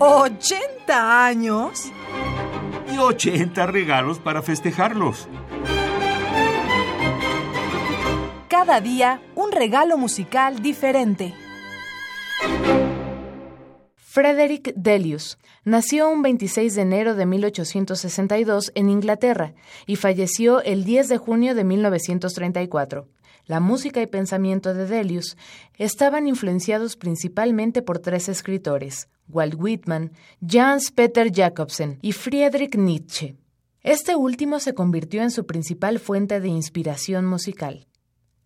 ¿80 años? Y 80 regalos para festejarlos. Cada día un regalo musical diferente. Frederick Delius nació un 26 de enero de 1862 en Inglaterra y falleció el 10 de junio de 1934. La música y pensamiento de Delius estaban influenciados principalmente por tres escritores, Walt Whitman, Jans Peter Jacobsen y Friedrich Nietzsche. Este último se convirtió en su principal fuente de inspiración musical.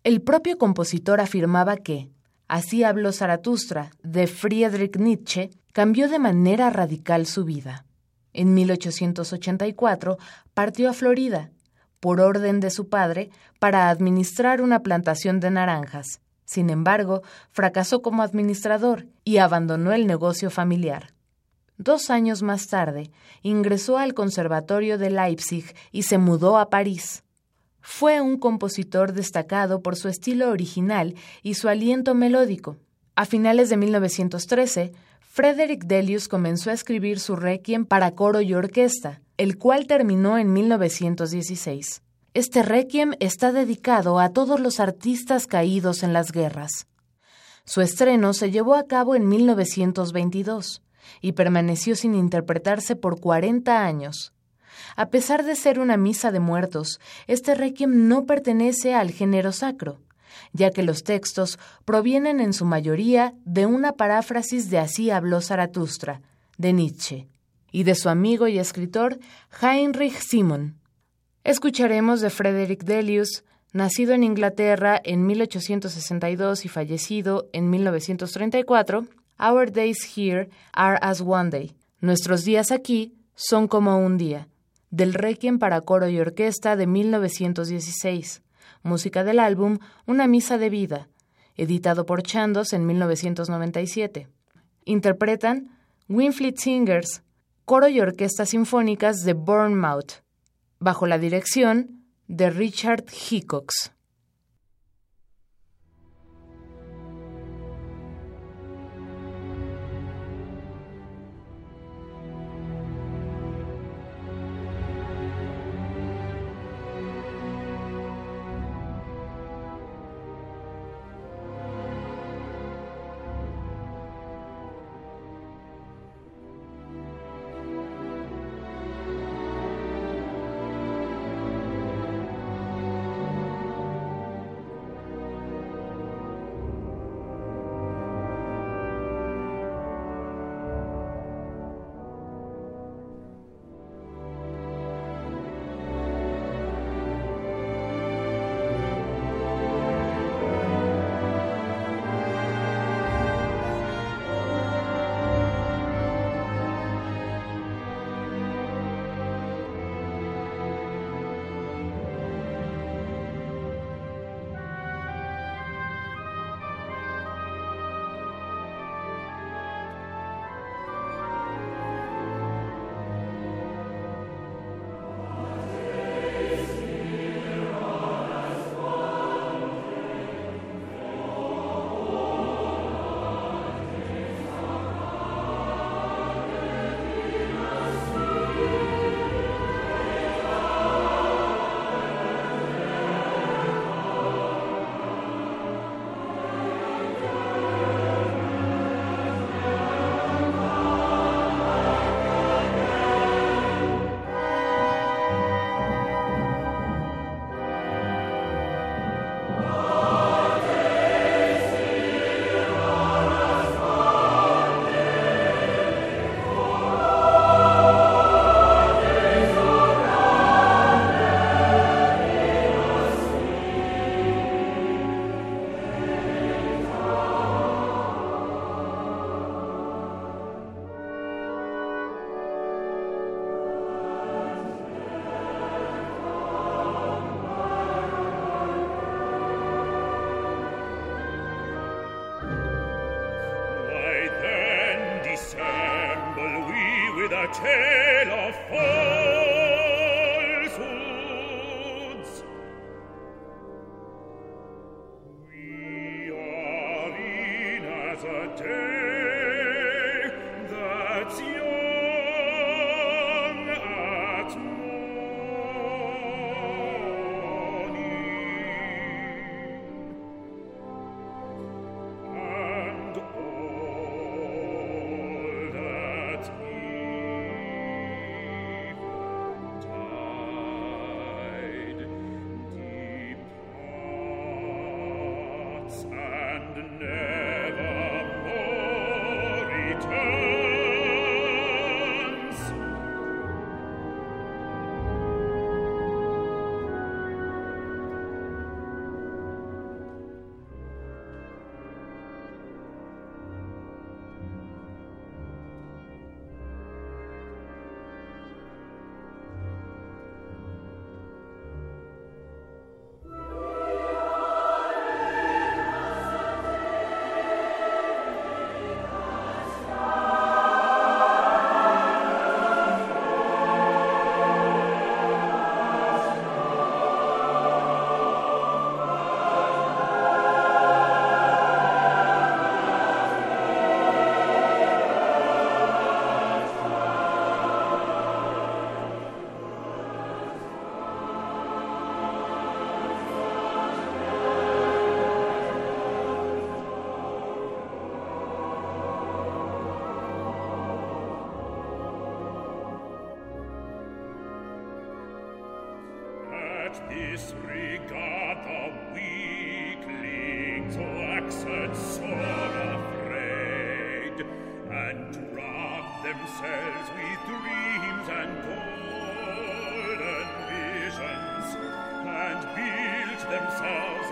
El propio compositor afirmaba que, Así habló Zaratustra, de Friedrich Nietzsche, cambió de manera radical su vida. En 1884 partió a Florida, por orden de su padre, para administrar una plantación de naranjas. Sin embargo, fracasó como administrador y abandonó el negocio familiar. Dos años más tarde, ingresó al Conservatorio de Leipzig y se mudó a París. Fue un compositor destacado por su estilo original y su aliento melódico. A finales de 1913, Frederick Delius comenzó a escribir su requiem para coro y orquesta, el cual terminó en 1916. Este requiem está dedicado a todos los artistas caídos en las guerras. Su estreno se llevó a cabo en 1922 y permaneció sin interpretarse por 40 años. A pesar de ser una misa de muertos, este requiem no pertenece al género sacro, ya que los textos provienen en su mayoría de una paráfrasis de Así habló Zaratustra, de Nietzsche, y de su amigo y escritor Heinrich Simon. Escucharemos de Frederick Delius, nacido en Inglaterra en 1862 y fallecido en 1934, Our days here are as one day. Nuestros días aquí son como un día del Requiem para coro y orquesta de 1916, música del álbum Una misa de vida, editado por Chandos en 1997. Interpretan Winfleet Singers, coro y orquesta sinfónicas de Bournemouth, bajo la dirección de Richard Hickox. Day that's return. Disregard the weaklings waxed sore afraid and drug themselves with dreams and golden visions and built themselves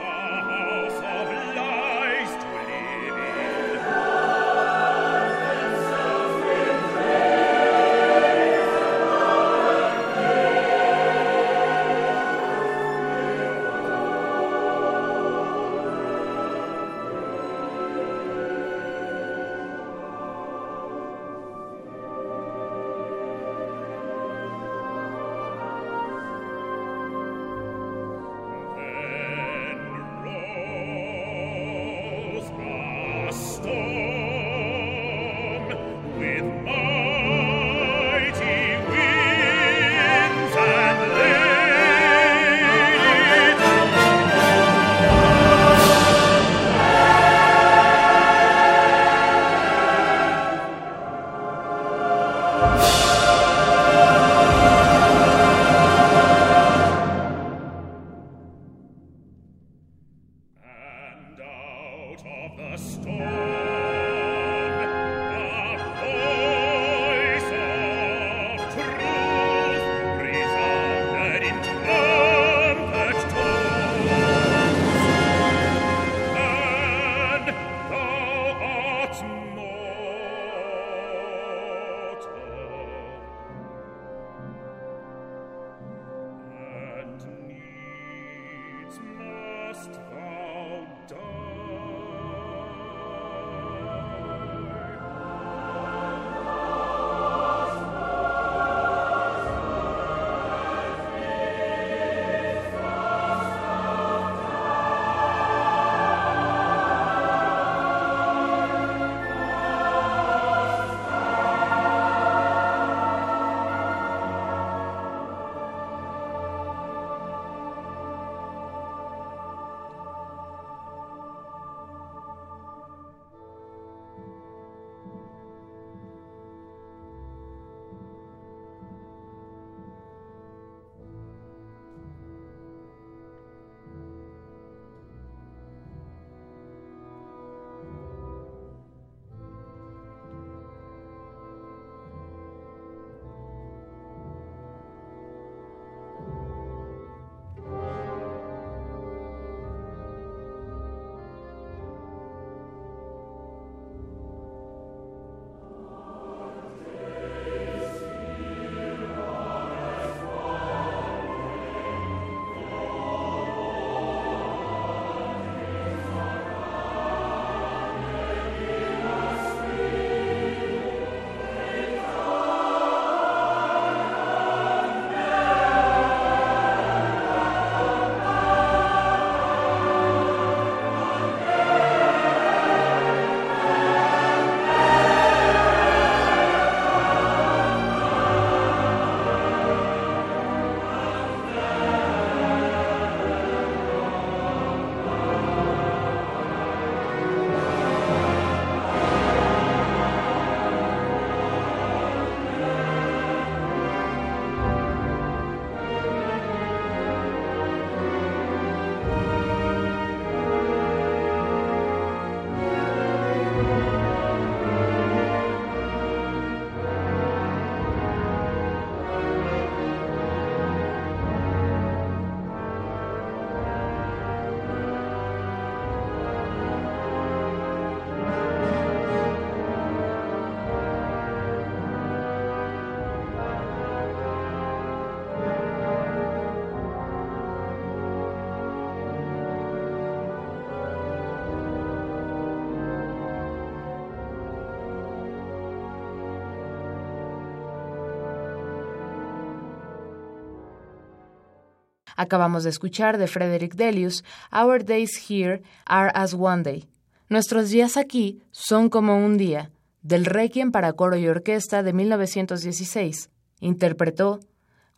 Acabamos de escuchar de Frederick Delius, Our Days Here Are As One Day. Nuestros días aquí son como un día, del Requiem para coro y orquesta de 1916. Interpretó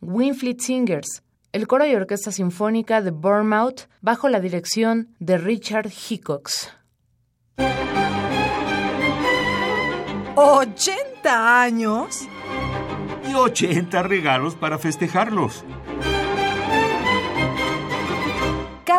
Winfleet Singers, el coro y orquesta sinfónica de Bournemouth bajo la dirección de Richard Hickox. ¿80 años? Y 80 regalos para festejarlos.